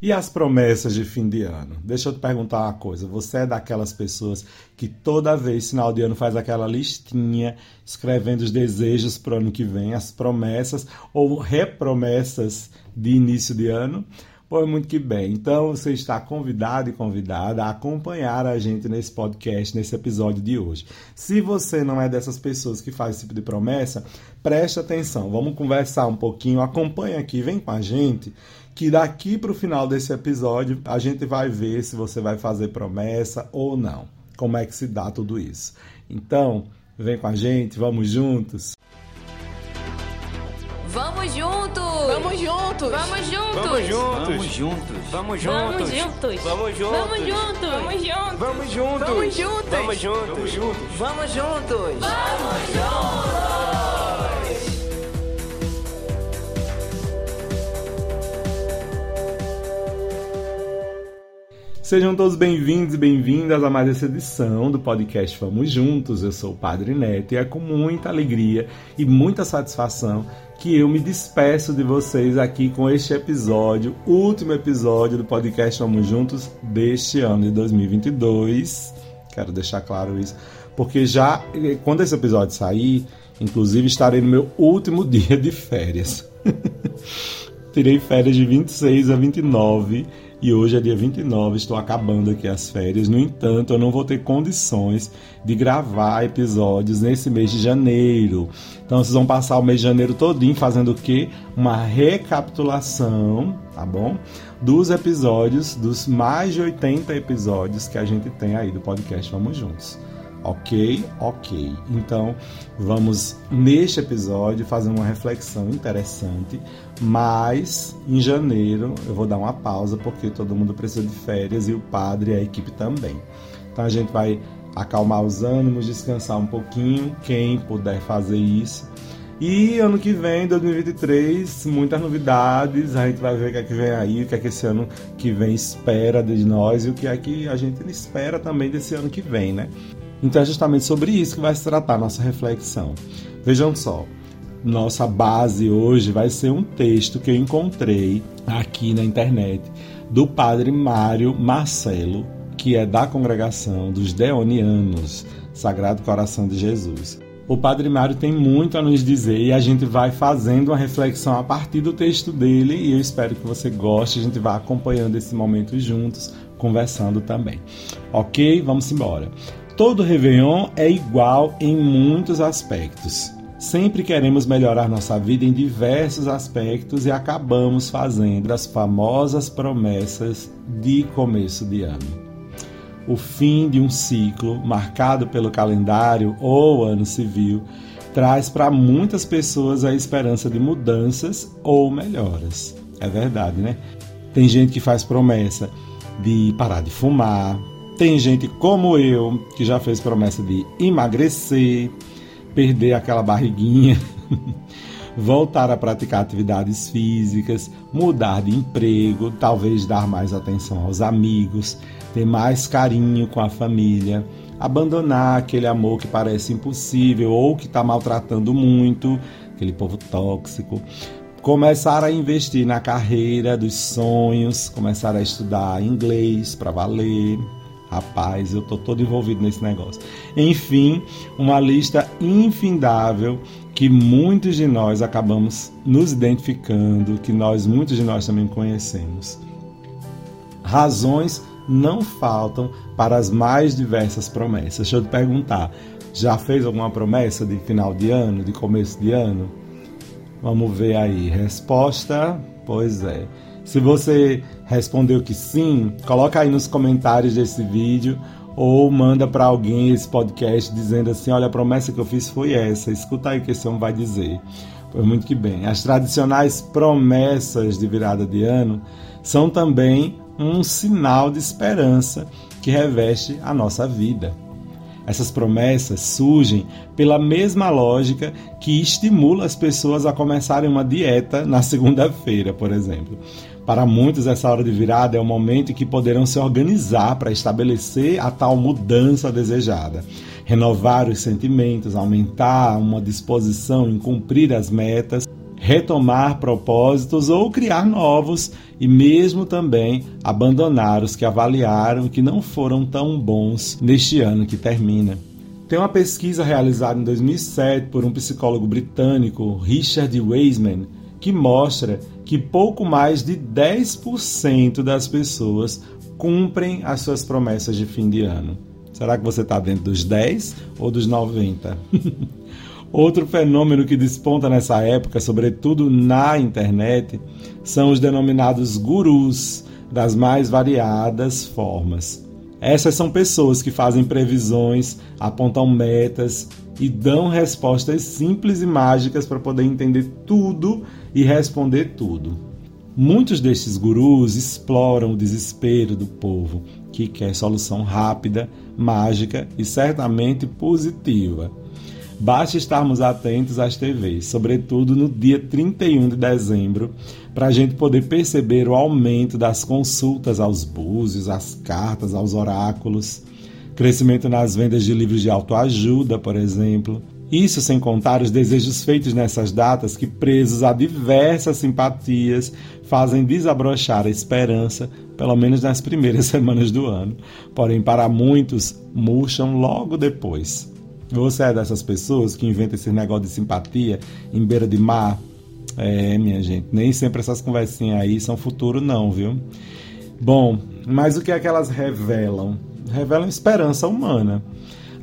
E as promessas de fim de ano? Deixa eu te perguntar uma coisa. Você é daquelas pessoas que toda vez, final de ano, faz aquela listinha escrevendo os desejos para o ano que vem, as promessas ou repromessas de início de ano? Pois muito que bem. Então você está convidado e convidada a acompanhar a gente nesse podcast, nesse episódio de hoje. Se você não é dessas pessoas que faz esse tipo de promessa, preste atenção. Vamos conversar um pouquinho. Acompanha aqui, vem com a gente. Que daqui para o final desse episódio a gente vai ver se você vai fazer promessa ou não. Como é que se dá tudo isso. Então, vem com a gente, vamos juntos. Vamos juntos! Vamos juntos! Vamos juntos! Vamos juntos! Vamos juntos! Vamos Vamos juntos! juntos! Vamos juntos! Vamos juntos! Vamos juntos! Vamos juntos! Vamos juntos! Vamos juntos! Vamos juntos! Vamos juntos! Sejam todos bem-vindos e bem-vindas a mais essa edição do podcast Vamos Juntos. Eu sou o Padre Neto e é com muita alegria e muita satisfação que eu me despeço de vocês aqui com este episódio, último episódio do podcast Vamos Juntos deste ano de 2022. Quero deixar claro isso, porque já quando esse episódio sair, inclusive estarei no meu último dia de férias. Tirei férias de 26 a 29 e hoje é dia 29, estou acabando aqui as férias. No entanto, eu não vou ter condições de gravar episódios nesse mês de janeiro. Então, vocês vão passar o mês de janeiro todinho fazendo o quê? Uma recapitulação, tá bom? Dos episódios, dos mais de 80 episódios que a gente tem aí do podcast Vamos Juntos. Ok? Ok. Então, vamos neste episódio fazer uma reflexão interessante, mas em janeiro eu vou dar uma pausa porque todo mundo precisa de férias e o padre e a equipe também. Então, a gente vai acalmar os ânimos, descansar um pouquinho, quem puder fazer isso. E ano que vem, 2023, muitas novidades. A gente vai ver o que é que vem aí, o que é que esse ano que vem espera de nós e o que é que a gente espera também desse ano que vem, né? Então é justamente sobre isso que vai se tratar nossa reflexão. Vejam só, nossa base hoje vai ser um texto que eu encontrei aqui na internet do padre Mário Marcelo, que é da congregação dos Deonianos, Sagrado Coração de Jesus. O Padre Mário tem muito a nos dizer e a gente vai fazendo uma reflexão a partir do texto dele e eu espero que você goste. A gente vai acompanhando esse momento juntos, conversando também. Ok? Vamos embora. Todo Réveillon é igual em muitos aspectos. Sempre queremos melhorar nossa vida em diversos aspectos e acabamos fazendo as famosas promessas de começo de ano. O fim de um ciclo marcado pelo calendário ou ano civil traz para muitas pessoas a esperança de mudanças ou melhoras. É verdade, né? Tem gente que faz promessa de parar de fumar, tem gente como eu que já fez promessa de emagrecer, perder aquela barriguinha, voltar a praticar atividades físicas, mudar de emprego, talvez dar mais atenção aos amigos, ter mais carinho com a família, abandonar aquele amor que parece impossível ou que está maltratando muito, aquele povo tóxico. Começar a investir na carreira dos sonhos, começar a estudar inglês para valer, Rapaz, eu tô todo envolvido nesse negócio. Enfim, uma lista infindável que muitos de nós acabamos nos identificando, que nós muitos de nós também conhecemos. Razões não faltam para as mais diversas promessas. Deixa eu te perguntar, já fez alguma promessa de final de ano, de começo de ano? Vamos ver aí. Resposta: pois é. Se você respondeu que sim, coloca aí nos comentários desse vídeo ou manda para alguém esse podcast dizendo assim: olha, a promessa que eu fiz foi essa. Escuta aí o que esse homem vai dizer. Foi muito que bem. As tradicionais promessas de virada de ano são também um sinal de esperança que reveste a nossa vida. Essas promessas surgem pela mesma lógica que estimula as pessoas a começarem uma dieta na segunda-feira, por exemplo. Para muitos, essa hora de virada é o momento em que poderão se organizar para estabelecer a tal mudança desejada, renovar os sentimentos, aumentar uma disposição em cumprir as metas, retomar propósitos ou criar novos e mesmo também abandonar os que avaliaram que não foram tão bons neste ano que termina. Tem uma pesquisa realizada em 2007 por um psicólogo britânico, Richard Wiseman, que mostra que pouco mais de 10% das pessoas cumprem as suas promessas de fim de ano. Será que você está dentro dos 10 ou dos 90? Outro fenômeno que desponta nessa época, sobretudo na internet, são os denominados gurus das mais variadas formas. Essas são pessoas que fazem previsões, apontam metas e dão respostas simples e mágicas para poder entender tudo e responder tudo. Muitos destes gurus exploram o desespero do povo, que quer solução rápida, mágica e certamente positiva. Basta estarmos atentos às TVs, sobretudo no dia 31 de dezembro, para a gente poder perceber o aumento das consultas aos búzios, às cartas, aos oráculos, crescimento nas vendas de livros de autoajuda, por exemplo. Isso sem contar os desejos feitos nessas datas que, presos a diversas simpatias, fazem desabrochar a esperança, pelo menos nas primeiras semanas do ano. Porém, para muitos, murcham logo depois. Você é dessas pessoas que inventa esse negócio de simpatia em beira de mar? É, minha gente, nem sempre essas conversinhas aí são futuro, não, viu? Bom, mas o que é que elas revelam? Revelam esperança humana.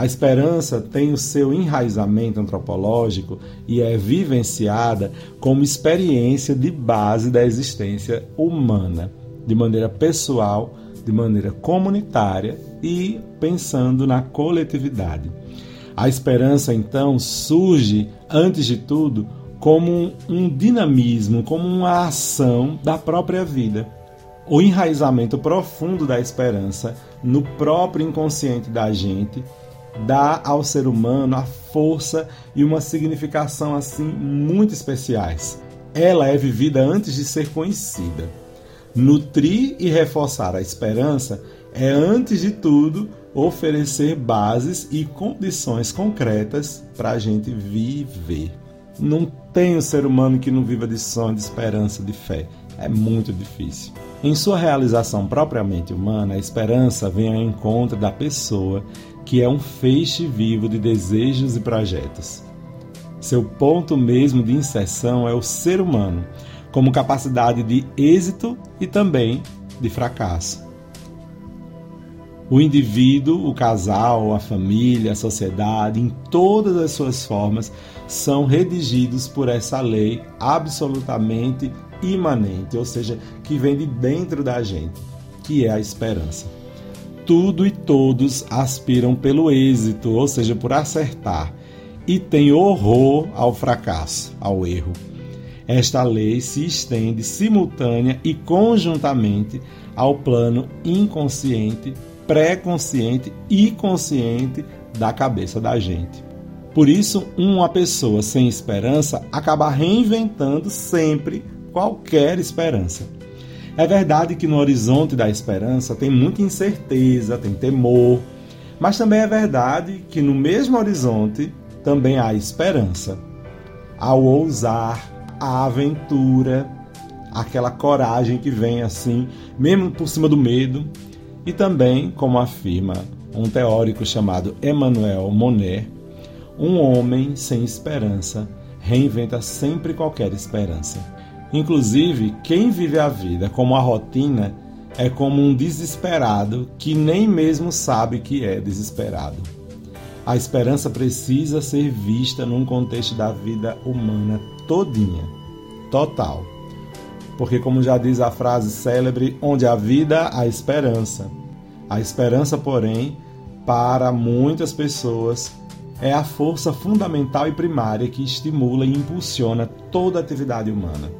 A esperança tem o seu enraizamento antropológico e é vivenciada como experiência de base da existência humana, de maneira pessoal, de maneira comunitária e pensando na coletividade. A esperança, então, surge, antes de tudo, como um dinamismo, como uma ação da própria vida. O enraizamento profundo da esperança no próprio inconsciente da gente dá ao ser humano a força e uma significação assim muito especiais. Ela é vivida antes de ser conhecida. Nutrir e reforçar a esperança é, antes de tudo, oferecer bases e condições concretas para a gente viver. Não tem o ser humano que não viva de sonho, de esperança, de fé. É muito difícil. Em sua realização propriamente humana, a esperança vem ao encontro da pessoa, que é um feixe vivo de desejos e projetos. Seu ponto mesmo de inserção é o ser humano, como capacidade de êxito e também de fracasso. O indivíduo, o casal, a família, a sociedade, em todas as suas formas, são redigidos por essa lei absolutamente imanente, ou seja, que vem de dentro da gente, que é a esperança. Tudo e todos aspiram pelo êxito, ou seja, por acertar, e têm horror ao fracasso, ao erro. Esta lei se estende simultânea e conjuntamente ao plano inconsciente pré-consciente e consciente da cabeça da gente. Por isso, uma pessoa sem esperança acaba reinventando sempre qualquer esperança. É verdade que no horizonte da esperança tem muita incerteza, tem temor, mas também é verdade que no mesmo horizonte também há esperança. Ao ousar, a aventura, aquela coragem que vem assim, mesmo por cima do medo, e também, como afirma um teórico chamado Emmanuel Monet, um homem sem esperança reinventa sempre qualquer esperança. Inclusive, quem vive a vida como a rotina é como um desesperado que nem mesmo sabe que é desesperado. A esperança precisa ser vista num contexto da vida humana todinha, total porque, como já diz a frase célebre, onde há vida, há esperança. A esperança, porém, para muitas pessoas, é a força fundamental e primária que estimula e impulsiona toda a atividade humana.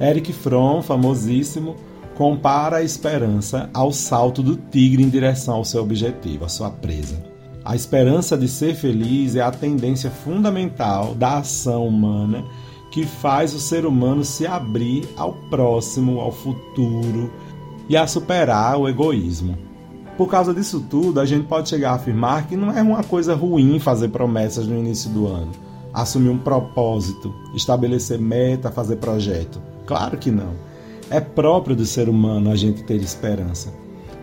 Eric Fromm, famosíssimo, compara a esperança ao salto do tigre em direção ao seu objetivo, a sua presa. A esperança de ser feliz é a tendência fundamental da ação humana que faz o ser humano se abrir ao próximo, ao futuro e a superar o egoísmo. Por causa disso tudo, a gente pode chegar a afirmar que não é uma coisa ruim fazer promessas no início do ano. assumir um propósito, estabelecer meta, fazer projeto? Claro que não. É próprio do ser humano a gente ter esperança.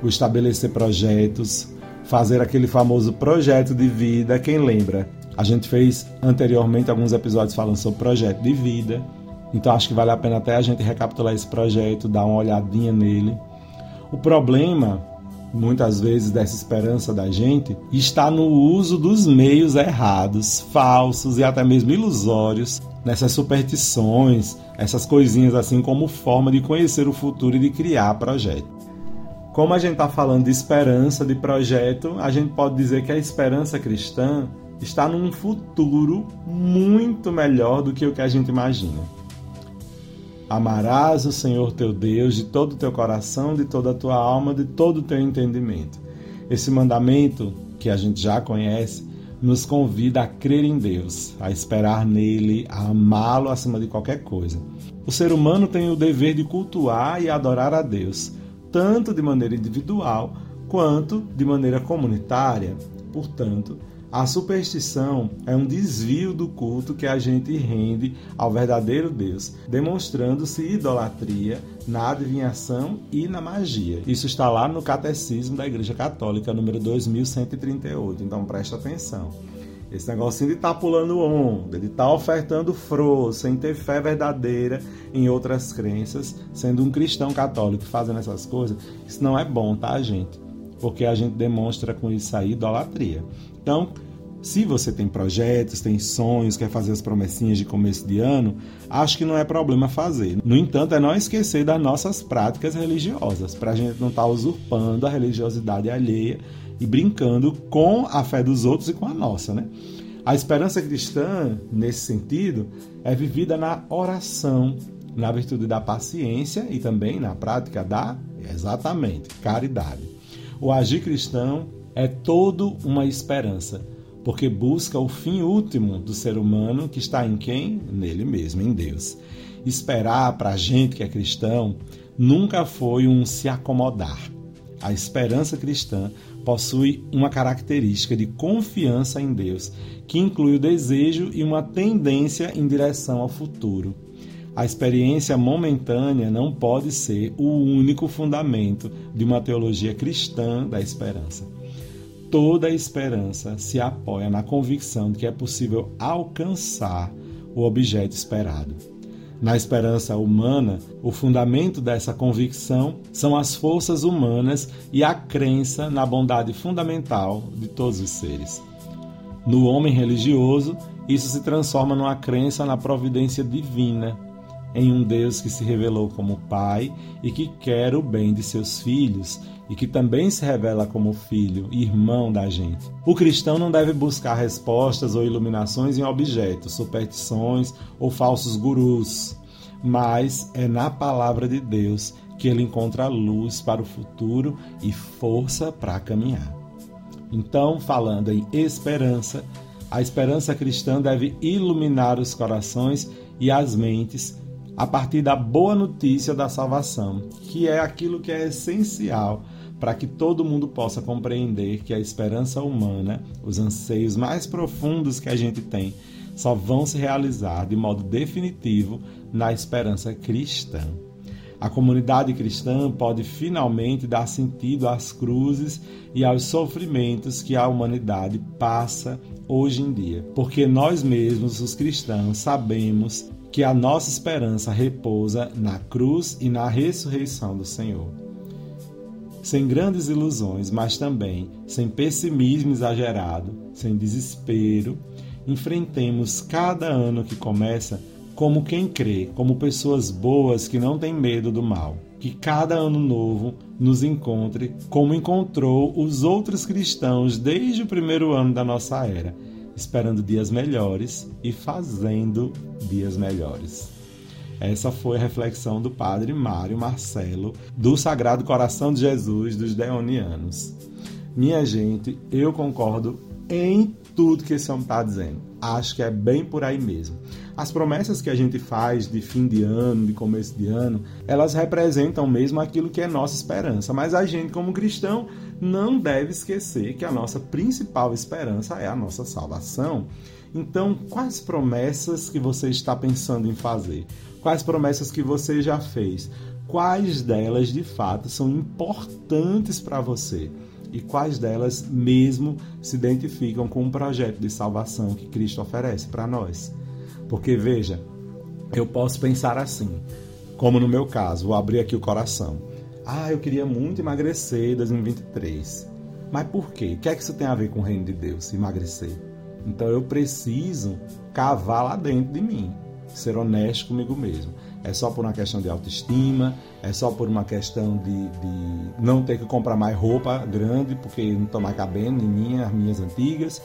O estabelecer projetos, fazer aquele famoso projeto de vida, quem lembra? A gente fez anteriormente alguns episódios falando sobre projeto de vida. Então acho que vale a pena até a gente recapitular esse projeto, dar uma olhadinha nele. O problema, muitas vezes, dessa esperança da gente está no uso dos meios errados, falsos e até mesmo ilusórios, nessas superstições, essas coisinhas assim como forma de conhecer o futuro e de criar projeto. Como a gente está falando de esperança, de projeto, a gente pode dizer que a esperança cristã está num futuro muito melhor do que o que a gente imagina. Amarás o Senhor teu Deus de todo o teu coração, de toda a tua alma, de todo o teu entendimento. Esse mandamento, que a gente já conhece, nos convida a crer em Deus, a esperar nele, a amá-lo acima de qualquer coisa. O ser humano tem o dever de cultuar e adorar a Deus, tanto de maneira individual quanto de maneira comunitária. Portanto, a superstição é um desvio do culto que a gente rende ao verdadeiro Deus, demonstrando-se idolatria na adivinhação e na magia. Isso está lá no Catecismo da Igreja Católica, número 2138. Então presta atenção. Esse negocinho de estar tá pulando onda, de estar tá ofertando fro, sem ter fé verdadeira em outras crenças, sendo um cristão católico fazendo essas coisas, isso não é bom, tá, gente? Porque a gente demonstra com isso aí idolatria. Então, se você tem projetos, tem sonhos, quer fazer as promessinhas de começo de ano, acho que não é problema fazer. No entanto, é não esquecer das nossas práticas religiosas, para a gente não estar tá usurpando a religiosidade alheia e brincando com a fé dos outros e com a nossa, né? A esperança cristã, nesse sentido, é vivida na oração, na virtude da paciência e também na prática da, exatamente, caridade. O agir cristão é todo uma esperança porque busca o fim último do ser humano que está em quem? Nele mesmo, em Deus. Esperar para a gente que é cristão nunca foi um se acomodar. A esperança cristã possui uma característica de confiança em Deus, que inclui o desejo e uma tendência em direção ao futuro. A experiência momentânea não pode ser o único fundamento de uma teologia cristã da esperança toda esperança se apoia na convicção de que é possível alcançar o objeto esperado. Na esperança humana, o fundamento dessa convicção são as forças humanas e a crença na bondade fundamental de todos os seres. No homem religioso, isso se transforma numa crença na providência divina, em um Deus que se revelou como Pai e que quer o bem de seus filhos e que também se revela como filho, irmão da gente. O cristão não deve buscar respostas ou iluminações em objetos, superstições ou falsos gurus, mas é na palavra de Deus que ele encontra luz para o futuro e força para caminhar. Então, falando em esperança, a esperança cristã deve iluminar os corações e as mentes a partir da boa notícia da salvação, que é aquilo que é essencial para que todo mundo possa compreender que a esperança humana, os anseios mais profundos que a gente tem, só vão se realizar de modo definitivo na esperança cristã. A comunidade cristã pode finalmente dar sentido às cruzes e aos sofrimentos que a humanidade passa hoje em dia, porque nós mesmos, os cristãos, sabemos que a nossa esperança repousa na cruz e na ressurreição do Senhor. Sem grandes ilusões, mas também sem pessimismo exagerado, sem desespero, enfrentemos cada ano que começa como quem crê, como pessoas boas que não têm medo do mal. Que cada ano novo nos encontre como encontrou os outros cristãos desde o primeiro ano da nossa era esperando dias melhores e fazendo dias melhores. Essa foi a reflexão do padre Mário Marcelo, do Sagrado Coração de Jesus dos Deonianos. Minha gente, eu concordo em tudo que esse homem está dizendo. Acho que é bem por aí mesmo. As promessas que a gente faz de fim de ano, de começo de ano, elas representam mesmo aquilo que é nossa esperança. Mas a gente, como cristão, não deve esquecer que a nossa principal esperança é a nossa salvação. Então, quais promessas que você está pensando em fazer? Quais promessas que você já fez? Quais delas de fato são importantes para você? E quais delas mesmo se identificam com o projeto de salvação que Cristo oferece para nós? Porque veja, eu posso pensar assim, como no meu caso, vou abrir aqui o coração. Ah, eu queria muito emagrecer em 2023. Mas por quê? O que é que isso tem a ver com o reino de Deus, emagrecer? Então eu preciso cavar lá dentro de mim, ser honesto comigo mesmo. É só por uma questão de autoestima, é só por uma questão de, de não ter que comprar mais roupa grande porque não estou mais cabendo em mim, as minhas antigas.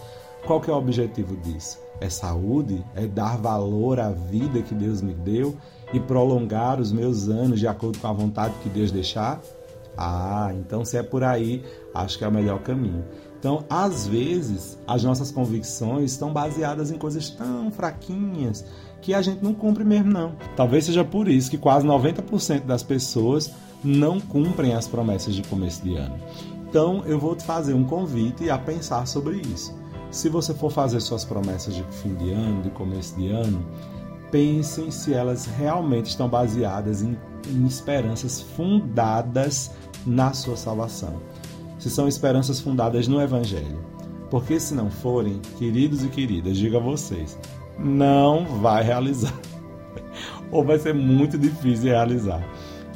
Qual que é o objetivo disso? É saúde? É dar valor à vida que Deus me deu e prolongar os meus anos de acordo com a vontade que Deus deixar? Ah, então se é por aí, acho que é o melhor caminho. Então, às vezes, as nossas convicções estão baseadas em coisas tão fraquinhas que a gente não cumpre mesmo não. Talvez seja por isso que quase 90% das pessoas não cumprem as promessas de começo de ano. Então, eu vou te fazer um convite a pensar sobre isso. Se você for fazer suas promessas de fim de ano, de começo de ano, pensem se elas realmente estão baseadas em, em esperanças fundadas na sua salvação se são esperanças fundadas no Evangelho. Porque se não forem, queridos e queridas, digo a vocês, não vai realizar. Ou vai ser muito difícil realizar.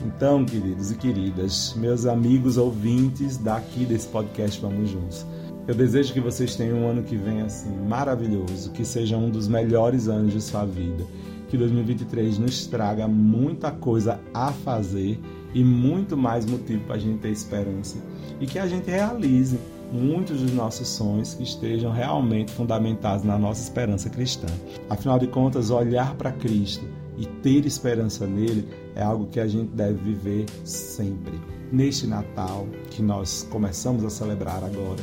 Então, queridos e queridas, meus amigos ouvintes daqui desse podcast Vamos Juntos, eu desejo que vocês tenham um ano que vem assim maravilhoso, que seja um dos melhores anos de sua vida, que 2023 nos traga muita coisa a fazer e muito mais motivo para a gente ter esperança e que a gente realize muitos dos nossos sonhos que estejam realmente fundamentados na nossa esperança cristã. Afinal de contas, olhar para Cristo e ter esperança nele é algo que a gente deve viver sempre. Neste Natal que nós começamos a celebrar agora,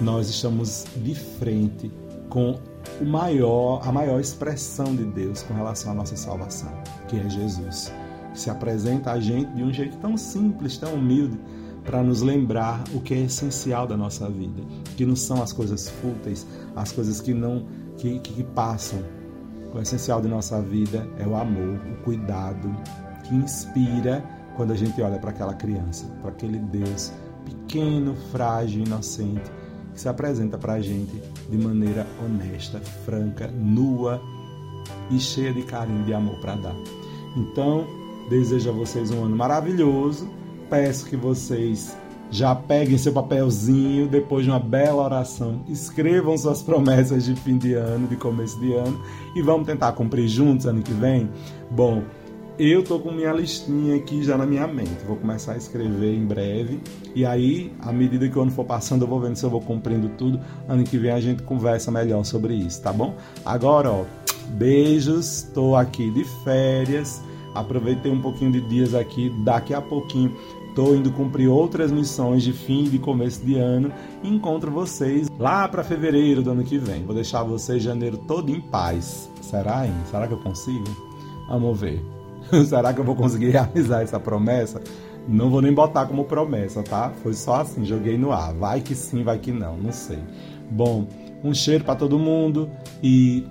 nós estamos de frente com o maior, a maior expressão de Deus com relação à nossa salvação, que é Jesus se apresenta a gente de um jeito tão simples, tão humilde, para nos lembrar o que é essencial da nossa vida, que não são as coisas fúteis, as coisas que não que, que, que passam. O essencial de nossa vida é o amor, o cuidado que inspira quando a gente olha para aquela criança, para aquele Deus pequeno, frágil, inocente, que se apresenta para a gente de maneira honesta, franca, nua e cheia de carinho, de amor para dar. Então, Desejo a vocês um ano maravilhoso. Peço que vocês já peguem seu papelzinho, depois de uma bela oração, escrevam suas promessas de fim de ano, de começo de ano, e vamos tentar cumprir juntos ano que vem? Bom, eu tô com minha listinha aqui já na minha mente. Vou começar a escrever em breve. E aí, à medida que o ano for passando, eu vou vendo se eu vou cumprindo tudo. Ano que vem a gente conversa melhor sobre isso, tá bom? Agora, ó, beijos. Tô aqui de férias Aproveitei um pouquinho de dias aqui, daqui a pouquinho estou indo cumprir outras missões de fim de começo de ano e encontro vocês lá para fevereiro do ano que vem. Vou deixar vocês janeiro todo em paz. Será, hein? Será que eu consigo? Vamos ver. Será que eu vou conseguir realizar essa promessa? Não vou nem botar como promessa, tá? Foi só assim, joguei no ar. Vai que sim, vai que não, não sei. Bom, um cheiro para todo mundo e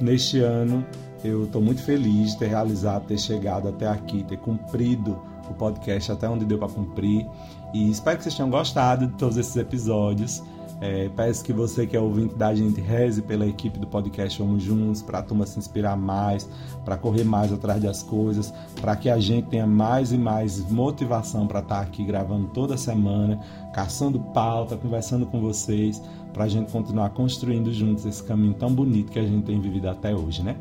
neste ano eu estou muito feliz de ter realizado, ter chegado até aqui, ter cumprido o podcast até onde deu para cumprir. E espero que vocês tenham gostado de todos esses episódios. É, peço que você que é ouvinte da gente reze pela equipe do podcast Vamos Juntos, para a turma se inspirar mais, para correr mais atrás das coisas, para que a gente tenha mais e mais motivação para estar tá aqui gravando toda semana, caçando pauta, conversando com vocês, para a gente continuar construindo juntos esse caminho tão bonito que a gente tem vivido até hoje, né?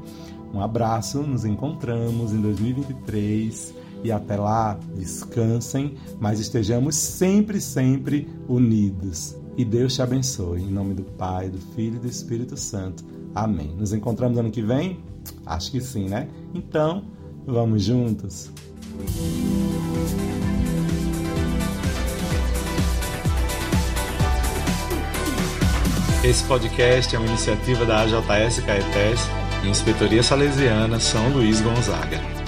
Um abraço, nos encontramos em 2023 e até lá, descansem, mas estejamos sempre, sempre unidos. E Deus te abençoe. Em nome do Pai, do Filho e do Espírito Santo. Amém. Nos encontramos ano que vem? Acho que sim, né? Então, vamos juntos. Esse podcast é uma iniciativa da AJS Caetés Inspetoria Salesiana São Luís Gonzaga.